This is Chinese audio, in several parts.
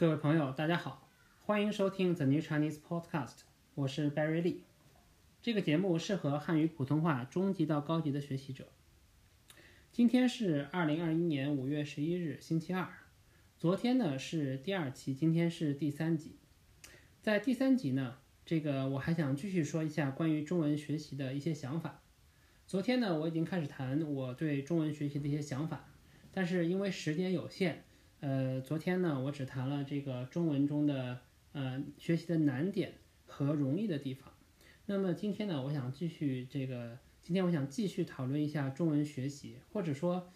各位朋友，大家好，欢迎收听 The New Chinese Podcast，我是 Barry Lee。这个节目适合汉语普通话中级到高级的学习者。今天是二零二一年五月十一日，星期二。昨天呢是第二期，今天是第三集。在第三集呢，这个我还想继续说一下关于中文学习的一些想法。昨天呢，我已经开始谈我对中文学习的一些想法，但是因为时间有限。呃，昨天呢，我只谈了这个中文中的呃学习的难点和容易的地方。那么今天呢，我想继续这个，今天我想继续讨论一下中文学习，或者说，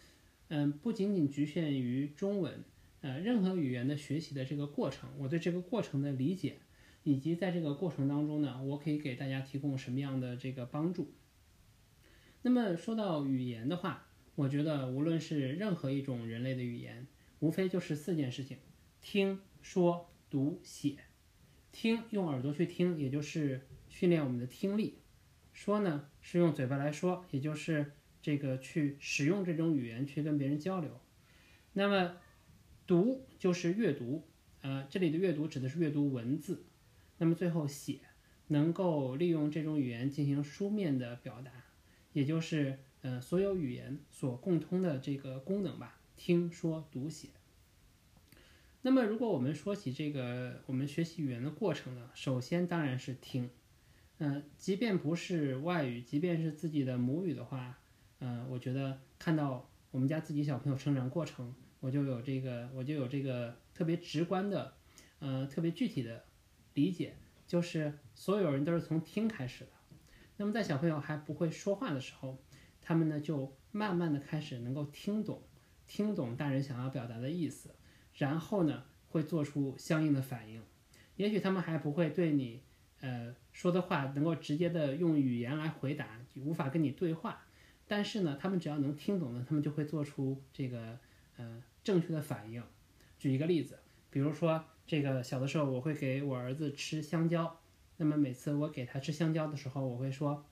嗯，不仅仅局限于中文，呃，任何语言的学习的这个过程，我对这个过程的理解，以及在这个过程当中呢，我可以给大家提供什么样的这个帮助。那么说到语言的话，我觉得无论是任何一种人类的语言。无非就是四件事情：听说读写。听，用耳朵去听，也就是训练我们的听力；说呢，是用嘴巴来说，也就是这个去使用这种语言去跟别人交流。那么，读就是阅读，呃，这里的阅读指的是阅读文字。那么最后写，能够利用这种语言进行书面的表达，也就是呃所有语言所共通的这个功能吧。听说读写。那么，如果我们说起这个我们学习语言的过程呢，首先当然是听。嗯，即便不是外语，即便是自己的母语的话，嗯，我觉得看到我们家自己小朋友成长过程，我就有这个，我就有这个特别直观的，呃，特别具体的理解，就是所有人都是从听开始的。那么，在小朋友还不会说话的时候，他们呢就慢慢的开始能够听懂。听懂大人想要表达的意思，然后呢，会做出相应的反应。也许他们还不会对你，呃，说的话能够直接的用语言来回答，无法跟你对话。但是呢，他们只要能听懂呢，他们就会做出这个，呃，正确的反应。举一个例子，比如说这个小的时候，我会给我儿子吃香蕉。那么每次我给他吃香蕉的时候，我会说：“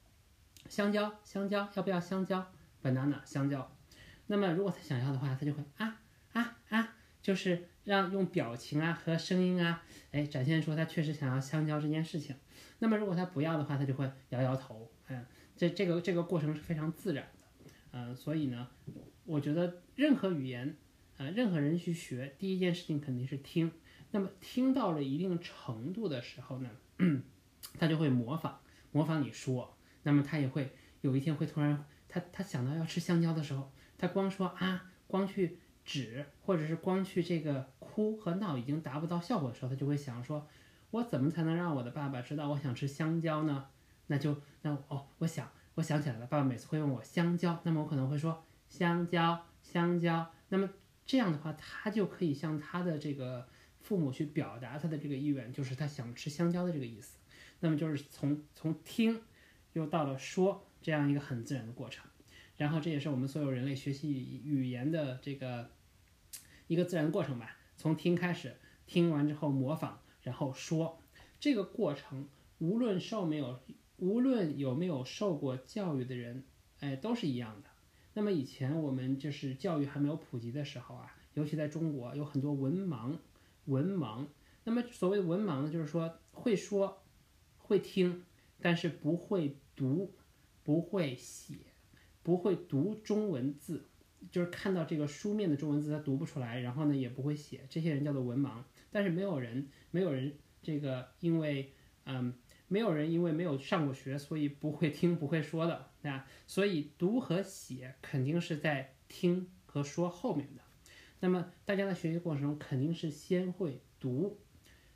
香蕉，香蕉，要不要香蕉？banana，香蕉。”那么，如果他想要的话，他就会啊啊啊，就是让用表情啊和声音啊，哎，展现出他确实想要香蕉这件事情。那么，如果他不要的话，他就会摇摇头。嗯，这这个这个过程是非常自然的。嗯，所以呢，我觉得任何语言，啊，任何人去学，第一件事情肯定是听。那么，听到了一定程度的时候呢，他就会模仿，模仿你说。那么，他也会有一天会突然，他他想到要吃香蕉的时候。他光说啊，光去指，或者是光去这个哭和闹，已经达不到效果的时候，他就会想说，我怎么才能让我的爸爸知道我想吃香蕉呢？那就那哦，我想我想起来了，爸爸每次会问我香蕉，那么我可能会说香蕉香蕉。那么这样的话，他就可以向他的这个父母去表达他的这个意愿，就是他想吃香蕉的这个意思。那么就是从从听，又到了说这样一个很自然的过程。然后这也是我们所有人类学习语言的这个一个自然过程吧。从听开始，听完之后模仿，然后说。这个过程无论受没有，无论有没有受过教育的人，哎，都是一样的。那么以前我们就是教育还没有普及的时候啊，尤其在中国有很多文盲，文盲。那么所谓的文盲呢，就是说会说，会听，但是不会读，不会写。不会读中文字，就是看到这个书面的中文字他读不出来，然后呢也不会写，这些人叫做文盲。但是没有人，没有人这个因为嗯，没有人因为没有上过学，所以不会听不会说的，对吧？所以读和写肯定是在听和说后面的。那么大家在学习过程中肯定是先会读，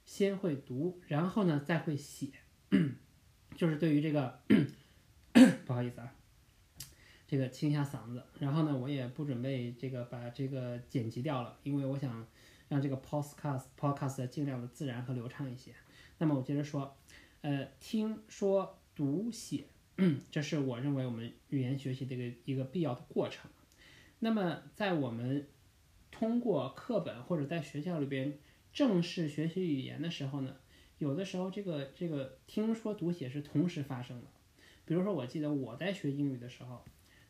先会读，然后呢再会写，就是对于这个 不好意思啊。这个清一下嗓子，然后呢，我也不准备这个把这个剪辑掉了，因为我想让这个 podcast podcast 尽量的自然和流畅一些。那么我接着说，呃，听说读写，这是我认为我们语言学习的一个一个必要的过程。那么在我们通过课本或者在学校里边正式学习语言的时候呢，有的时候这个这个听说读写是同时发生的。比如说，我记得我在学英语的时候。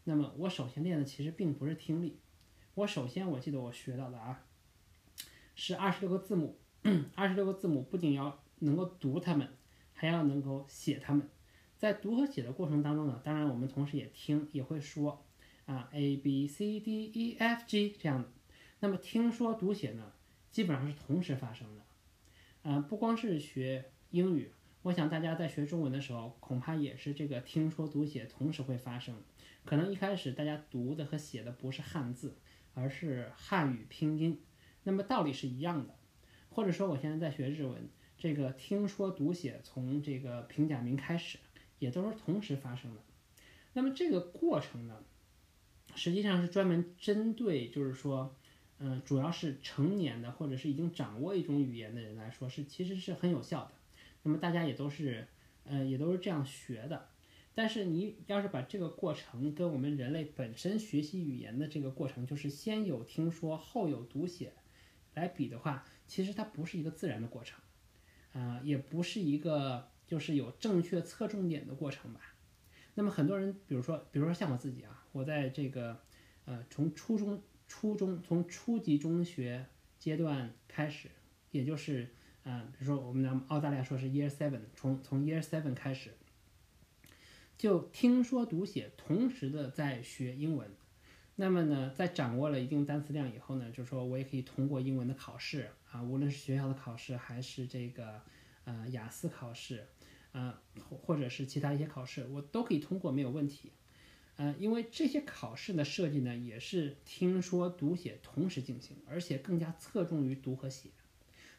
那么我首先练的其实并不是听力，我首先我记得我学到的啊，是二十六个字母，二十六个字母不仅要能够读它们，还要能够写它们。在读和写的过程当中呢，当然我们同时也听也会说啊 a b c d e f g 这样的。那么听说读写呢，基本上是同时发生的。啊，不光是学英语，我想大家在学中文的时候，恐怕也是这个听说读写同时会发生。可能一开始大家读的和写的不是汉字，而是汉语拼音，那么道理是一样的。或者说我现在在学日文，这个听说读写从这个平假名开始。也都是同时发生的，那么这个过程呢，实际上是专门针对，就是说，嗯，主要是成年的或者是已经掌握一种语言的人来说，是其实是很有效的。那么大家也都是，呃，也都是这样学的。但是你要是把这个过程跟我们人类本身学习语言的这个过程，就是先有听说后有读写来比的话，其实它不是一个自然的过程，啊，也不是一个。就是有正确侧重点的过程吧。那么很多人，比如说，比如说像我自己啊，我在这个，呃，从初中、初中从初级中学阶段开始，也就是，嗯，比如说我们的澳大利亚说是 Year Seven，从从 Year Seven 开始，就听说读写同时的在学英文。那么呢，在掌握了一定单词量以后呢，就是说我也可以通过英文的考试啊，无论是学校的考试还是这个，呃，雅思考试。呃，或者是其他一些考试，我都可以通过，没有问题。呃，因为这些考试的设计呢，也是听说读写同时进行，而且更加侧重于读和写。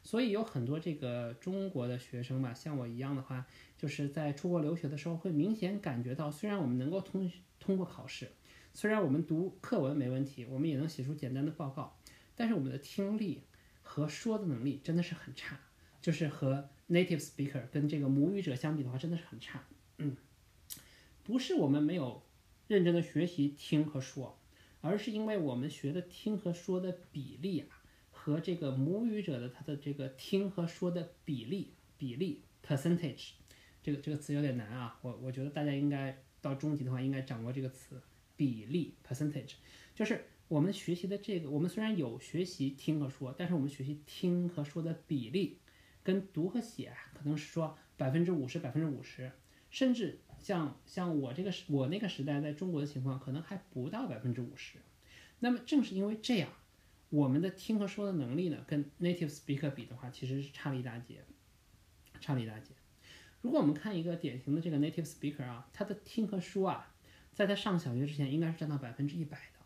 所以有很多这个中国的学生吧，像我一样的话，就是在出国留学的时候，会明显感觉到，虽然我们能够通通过考试，虽然我们读课文没问题，我们也能写出简单的报告，但是我们的听力和说的能力真的是很差，就是和。Native speaker 跟这个母语者相比的话，真的是很差。嗯，不是我们没有认真的学习听和说，而是因为我们学的听和说的比例啊，和这个母语者的他的这个听和说的比例比例 percentage，这个这个词有点难啊。我我觉得大家应该到中级的话，应该掌握这个词比例 percentage，就是我们学习的这个，我们虽然有学习听和说，但是我们学习听和说的比例。跟读和写可能是说百分之五十，百分之五十，甚至像像我这个时我那个时代在中国的情况，可能还不到百分之五十。那么正是因为这样，我们的听和说的能力呢，跟 native speaker 比的话，其实是差了一大截，差了一大截。如果我们看一个典型的这个 native speaker 啊，他的听和说啊，在他上小学之前应该是占到百分之一百的。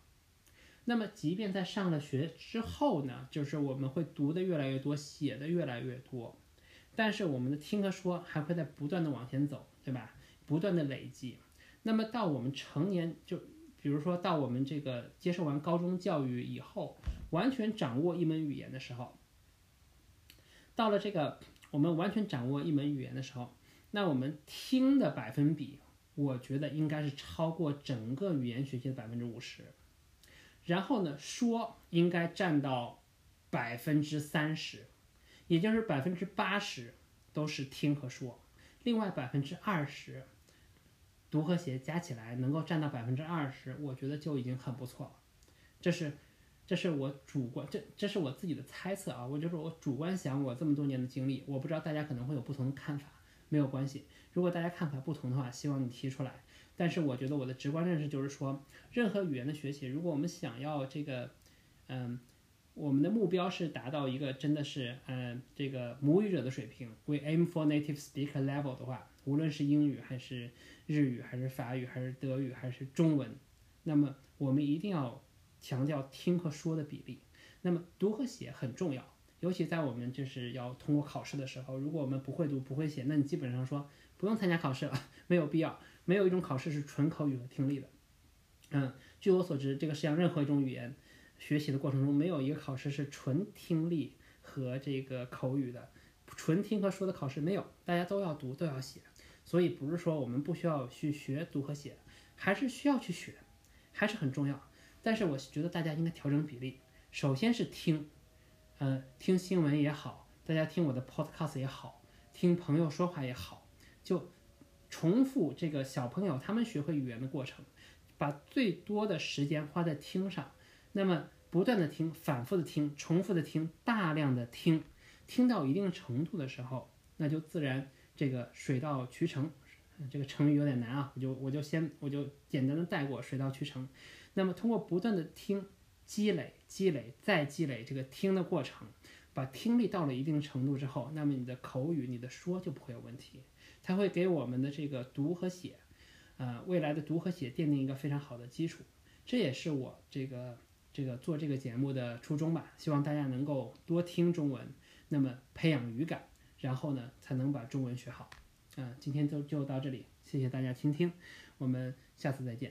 那么，即便在上了学之后呢，就是我们会读的越来越多，写的越来越多，但是我们的听和说还会在不断的往前走，对吧？不断的累积。那么到我们成年，就比如说到我们这个接受完高中教育以后，完全掌握一门语言的时候，到了这个我们完全掌握一门语言的时候，那我们听的百分比，我觉得应该是超过整个语言学习的百分之五十。然后呢，说应该占到百分之三十，也就是百分之八十都是听和说，另外百分之二十读和写加起来能够占到百分之二十，我觉得就已经很不错了。这是，这是我主观，这这是我自己的猜测啊，我就是我主观想我这么多年的经历，我不知道大家可能会有不同的看法，没有关系。如果大家看法不同的话，希望你提出来。但是我觉得我的直观认识就是说，任何语言的学习，如果我们想要这个，嗯，我们的目标是达到一个真的是，嗯，这个母语者的水平，we aim for native speaker level 的话，无论是英语还是日语还是法语还是德语还是中文，那么我们一定要强调听和说的比例。那么读和写很重要，尤其在我们就是要通过考试的时候，如果我们不会读不会写，那你基本上说不用参加考试了，没有必要。没有一种考试是纯口语和听力的，嗯，据我所知，这个世界上任何一种语言学习的过程中，没有一个考试是纯听力和这个口语的，纯听和说的考试没有，大家都要读都要写，所以不是说我们不需要去学读和写，还是需要去学，还是很重要。但是我觉得大家应该调整比例，首先是听，呃，听新闻也好，大家听我的 podcast 也好，听朋友说话也好，就。重复这个小朋友他们学会语言的过程，把最多的时间花在听上，那么不断的听，反复的听，重复的听，大量的听，听到一定程度的时候，那就自然这个水到渠成。这个成语有点难啊，我就我就先我就简单的带过水到渠成。那么通过不断的听，积累积累再积累这个听的过程，把听力到了一定程度之后，那么你的口语你的说就不会有问题，它会给我们的这个读和写，呃未来的读和写奠定一个非常好的基础。这也是我这个这个做这个节目的初衷吧，希望大家能够多听中文，那么培养语感，然后呢才能把中文学好。嗯，今天就就到这里，谢谢大家倾听，我们下次再见。